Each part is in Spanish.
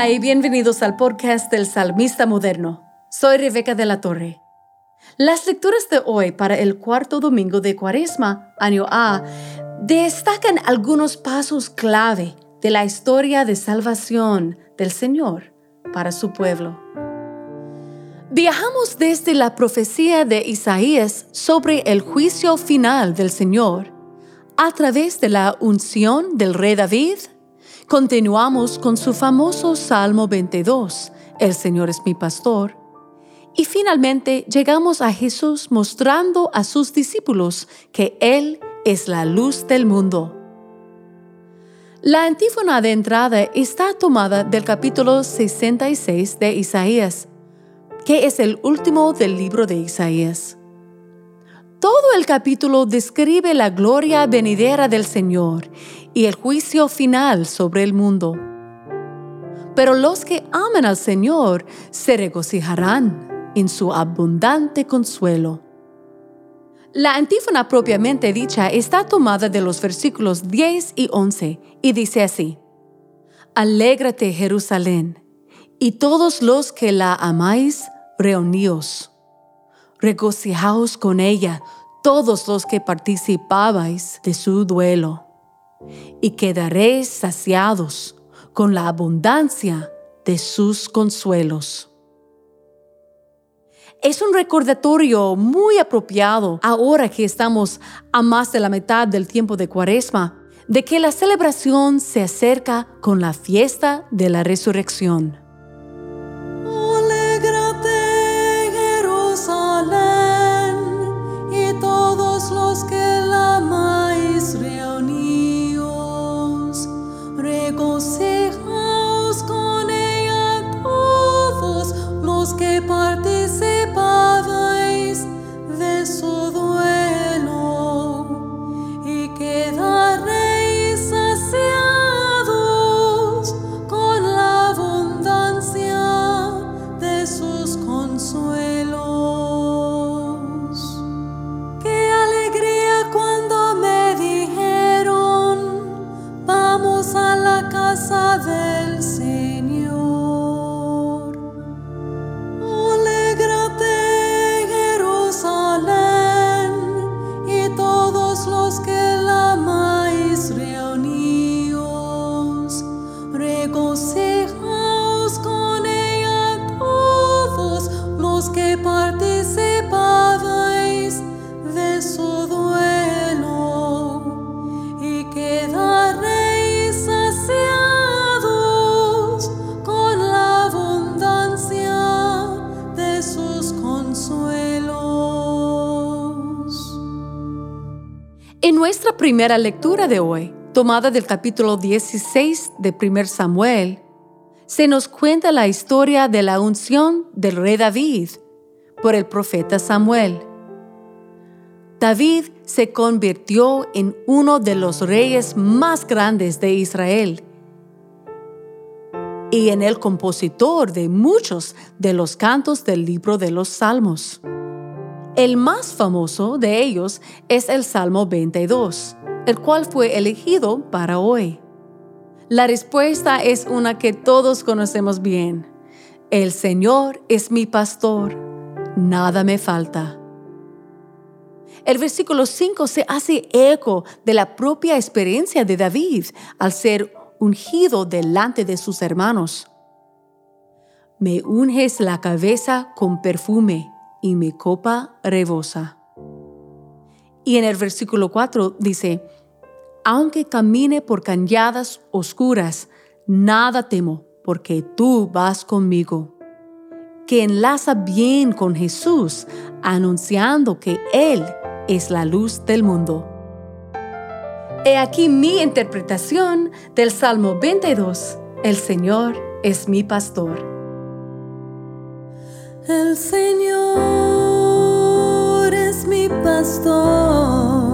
Hola y bienvenidos al podcast del Salmista Moderno. Soy Rebeca de la Torre. Las lecturas de hoy para el cuarto domingo de Cuaresma, año A, destacan algunos pasos clave de la historia de salvación del Señor para su pueblo. Viajamos desde la profecía de Isaías sobre el juicio final del Señor a través de la unción del rey David Continuamos con su famoso Salmo 22, El Señor es mi pastor. Y finalmente llegamos a Jesús mostrando a sus discípulos que Él es la luz del mundo. La antífona de entrada está tomada del capítulo 66 de Isaías, que es el último del libro de Isaías. Todo el capítulo describe la gloria venidera del Señor y el juicio final sobre el mundo. Pero los que aman al Señor se regocijarán en su abundante consuelo. La antífona propiamente dicha está tomada de los versículos 10 y 11 y dice así, Alégrate Jerusalén, y todos los que la amáis, reuníos. Regocijaos con ella todos los que participabais de su duelo y quedaréis saciados con la abundancia de sus consuelos. Es un recordatorio muy apropiado ahora que estamos a más de la mitad del tiempo de Cuaresma, de que la celebración se acerca con la fiesta de la resurrección. Primera lectura de hoy, tomada del capítulo 16 de 1 Samuel, se nos cuenta la historia de la unción del rey David por el profeta Samuel. David se convirtió en uno de los reyes más grandes de Israel y en el compositor de muchos de los cantos del libro de los Salmos. El más famoso de ellos es el Salmo 22, el cual fue elegido para hoy. La respuesta es una que todos conocemos bien. El Señor es mi pastor, nada me falta. El versículo 5 se hace eco de la propia experiencia de David al ser ungido delante de sus hermanos. Me unges la cabeza con perfume y mi copa rebosa. Y en el versículo 4 dice, aunque camine por cañadas oscuras, nada temo, porque tú vas conmigo. Que enlaza bien con Jesús, anunciando que Él es la luz del mundo. He aquí mi interpretación del Salmo 22. El Señor es mi pastor. El Señor es mi pastor.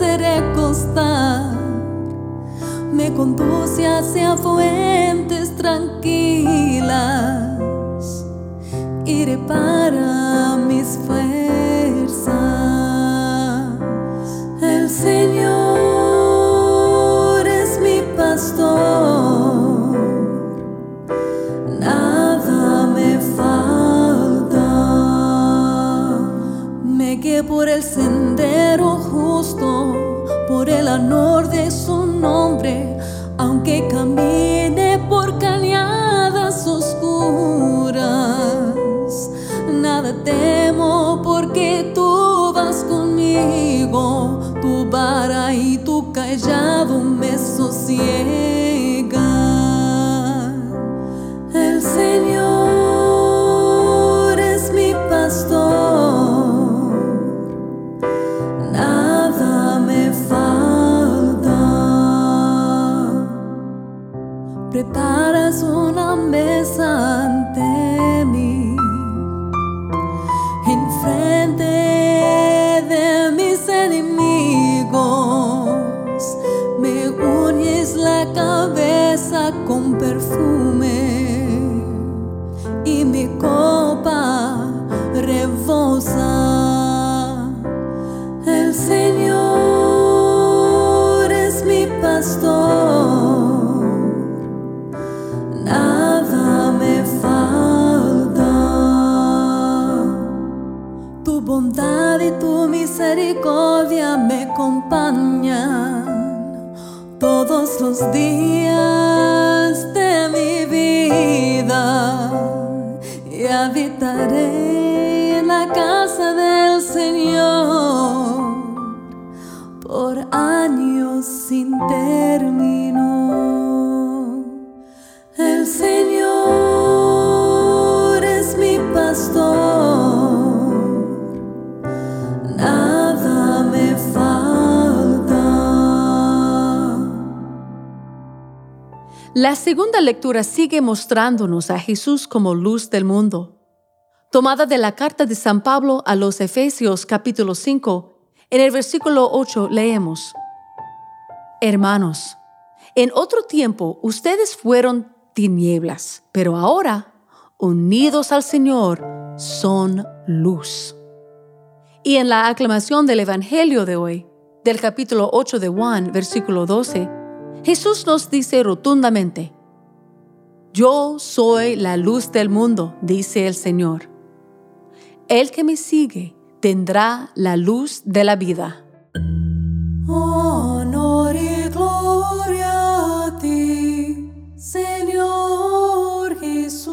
Me hace recostar. Me conduce hacia fuentes tranquilas. Iré para mis fuerzas. Honor de su nombre, aunque camine por cañadas oscuras. Nada temo porque tú vas conmigo, tu vara y tu callado me sosiegan. Con perfume y mi copa rebosa. El Señor es mi pastor, nada me falta. Tu bondad y tu misericordia me acompañan todos los días habitaré en la casa del Señor por años sin término. El Señor es mi pastor, nada me falta. La segunda lectura sigue mostrándonos a Jesús como luz del mundo. Tomada de la carta de San Pablo a los Efesios capítulo 5, en el versículo 8 leemos, Hermanos, en otro tiempo ustedes fueron tinieblas, pero ahora, unidos al Señor, son luz. Y en la aclamación del Evangelio de hoy, del capítulo 8 de Juan, versículo 12, Jesús nos dice rotundamente, Yo soy la luz del mundo, dice el Señor. El que me sigue tendrá la luz de la vida. Honor y gloria a ti, Señor Jesús.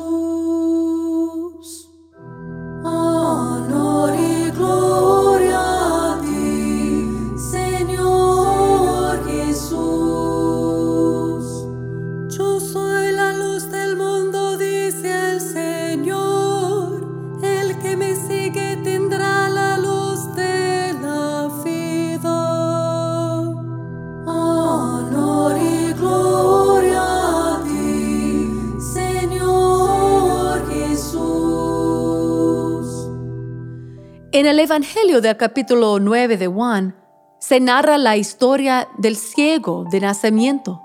Evangelio del capítulo 9 de Juan se narra la historia del ciego de nacimiento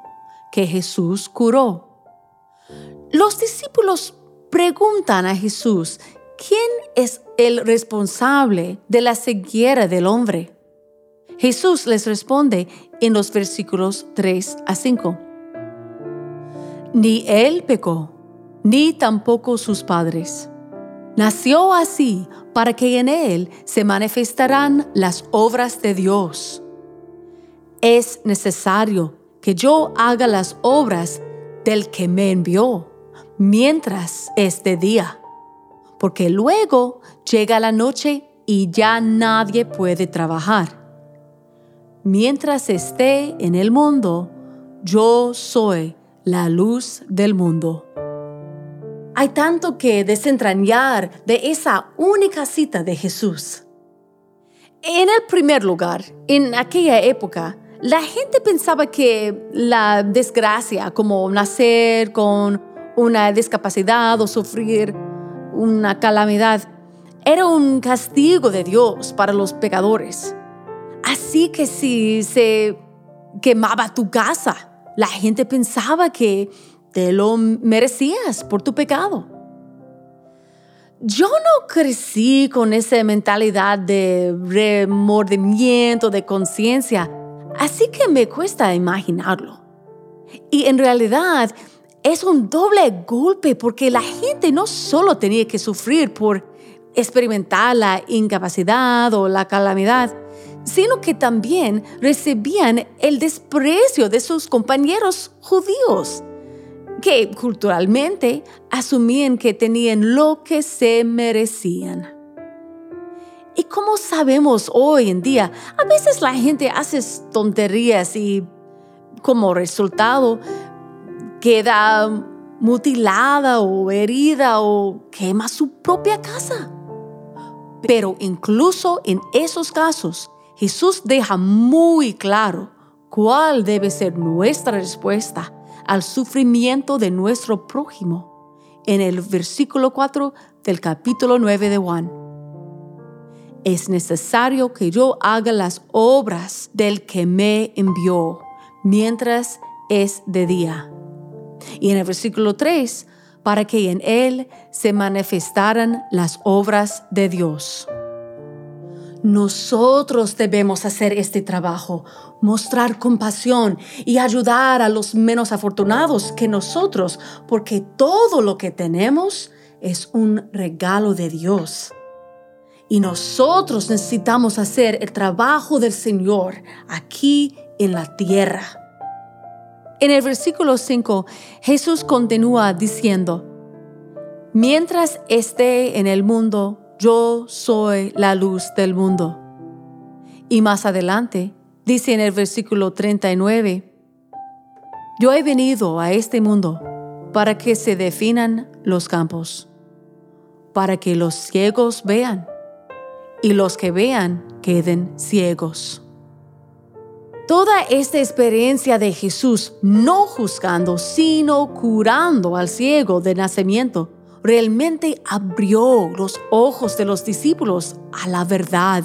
que Jesús curó. Los discípulos preguntan a Jesús, ¿quién es el responsable de la ceguera del hombre? Jesús les responde en los versículos 3 a 5. Ni él pecó, ni tampoco sus padres. Nació así para que en él se manifestarán las obras de Dios. Es necesario que yo haga las obras del que me envió, mientras es de día, porque luego llega la noche y ya nadie puede trabajar. Mientras esté en el mundo, yo soy la luz del mundo. Hay tanto que desentrañar de esa única cita de Jesús. En el primer lugar, en aquella época, la gente pensaba que la desgracia, como nacer con una discapacidad o sufrir una calamidad, era un castigo de Dios para los pecadores. Así que si se quemaba tu casa, la gente pensaba que te lo merecías por tu pecado. Yo no crecí con esa mentalidad de remordimiento, de conciencia, así que me cuesta imaginarlo. Y en realidad es un doble golpe porque la gente no solo tenía que sufrir por experimentar la incapacidad o la calamidad, sino que también recibían el desprecio de sus compañeros judíos, que culturalmente asumían que tenían lo que se merecían. Y como sabemos hoy en día, a veces la gente hace tonterías y como resultado queda mutilada o herida o quema su propia casa. Pero incluso en esos casos, Jesús deja muy claro cuál debe ser nuestra respuesta al sufrimiento de nuestro prójimo en el versículo 4 del capítulo 9 de Juan. Es necesario que yo haga las obras del que me envió mientras es de día. Y en el versículo 3, para que en él se manifestaran las obras de Dios. Nosotros debemos hacer este trabajo, mostrar compasión y ayudar a los menos afortunados que nosotros, porque todo lo que tenemos es un regalo de Dios. Y nosotros necesitamos hacer el trabajo del Señor aquí en la tierra. En el versículo 5, Jesús continúa diciendo, Mientras esté en el mundo, yo soy la luz del mundo. Y más adelante, dice en el versículo 39, yo he venido a este mundo para que se definan los campos, para que los ciegos vean y los que vean queden ciegos. Toda esta experiencia de Jesús no juzgando, sino curando al ciego de nacimiento, realmente abrió los ojos de los discípulos a la verdad.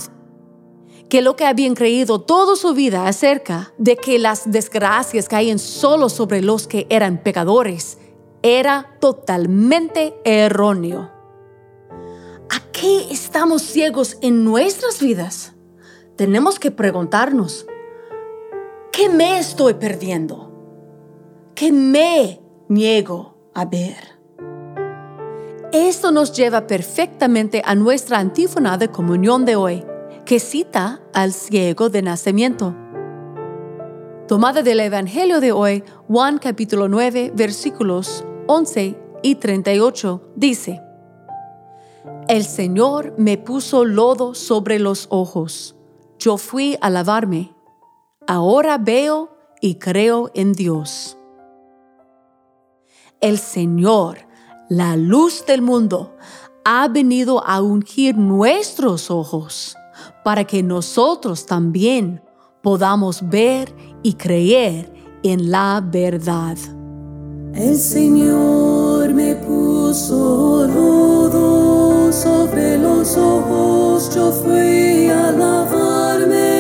Que lo que habían creído toda su vida acerca de que las desgracias caían solo sobre los que eran pecadores era totalmente erróneo. ¿A qué estamos ciegos en nuestras vidas? Tenemos que preguntarnos, ¿qué me estoy perdiendo? ¿Qué me niego a ver? Esto nos lleva perfectamente a nuestra antífona de comunión de hoy, que cita al ciego de nacimiento. Tomada del Evangelio de hoy, Juan capítulo 9, versículos 11 y 38, dice, El Señor me puso lodo sobre los ojos. Yo fui a lavarme. Ahora veo y creo en Dios. El Señor la luz del mundo, ha venido a ungir nuestros ojos para que nosotros también podamos ver y creer en la verdad. El Señor me puso lodo sobre los ojos, yo fui a lavarme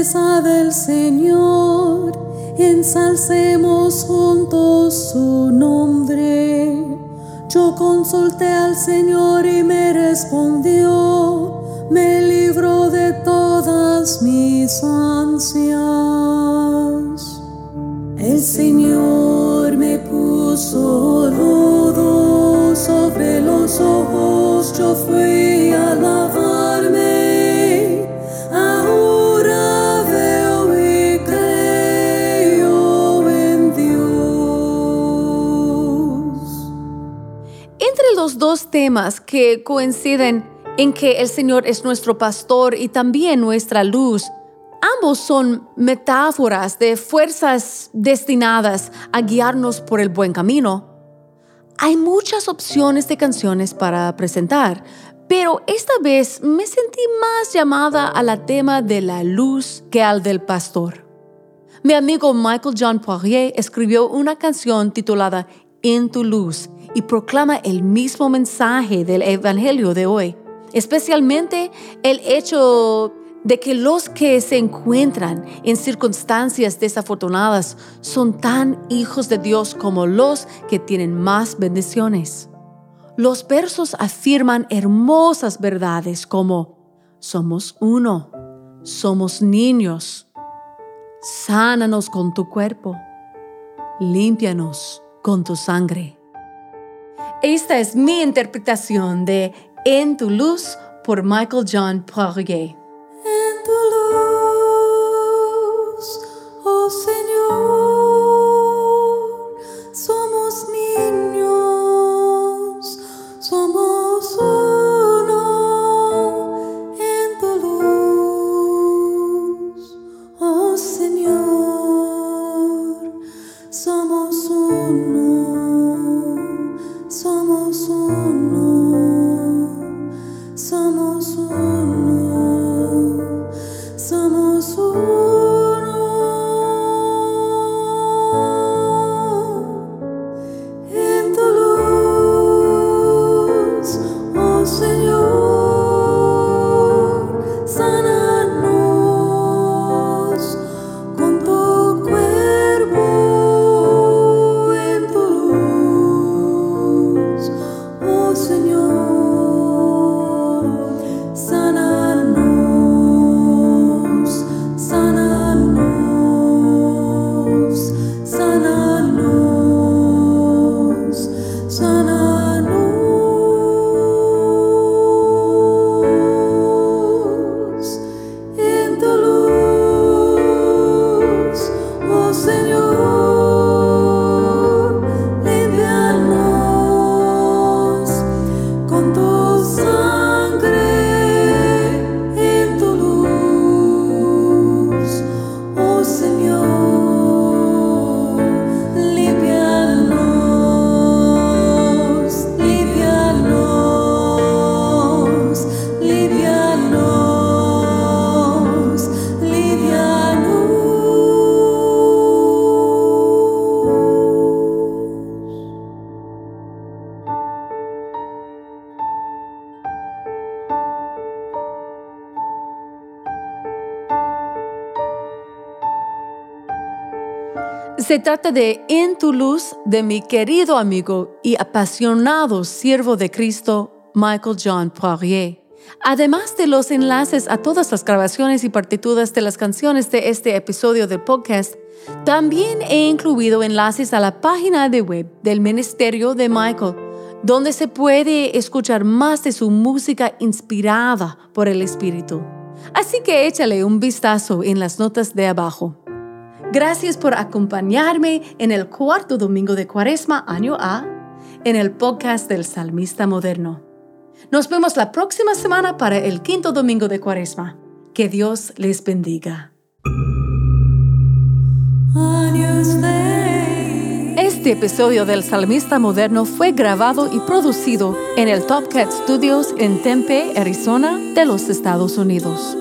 del Señor, ensalcemos juntos su nombre. Yo consulté al Señor y me respondió, me libró de todas mis ansias. Temas que coinciden en que el Señor es nuestro pastor y también nuestra luz, ambos son metáforas de fuerzas destinadas a guiarnos por el buen camino. Hay muchas opciones de canciones para presentar, pero esta vez me sentí más llamada a la tema de la luz que al del pastor. Mi amigo Michael John Poirier escribió una canción titulada En tu luz y proclama el mismo mensaje del Evangelio de hoy, especialmente el hecho de que los que se encuentran en circunstancias desafortunadas son tan hijos de Dios como los que tienen más bendiciones. Los versos afirman hermosas verdades como somos uno, somos niños, sánanos con tu cuerpo, límpianos con tu sangre. Esta es mi interpretación de En tu luz por Michael John Poirier. Señor, Señor, Se trata de En tu luz de mi querido amigo y apasionado siervo de Cristo, Michael John Poirier. Además de los enlaces a todas las grabaciones y partituras de las canciones de este episodio del podcast, también he incluido enlaces a la página de web del Ministerio de Michael, donde se puede escuchar más de su música inspirada por el Espíritu. Así que échale un vistazo en las notas de abajo. Gracias por acompañarme en el cuarto domingo de Cuaresma, año A, en el podcast del Salmista Moderno. Nos vemos la próxima semana para el quinto domingo de Cuaresma. Que Dios les bendiga. Este episodio del Salmista Moderno fue grabado y producido en el Top Cat Studios en Tempe, Arizona, de los Estados Unidos.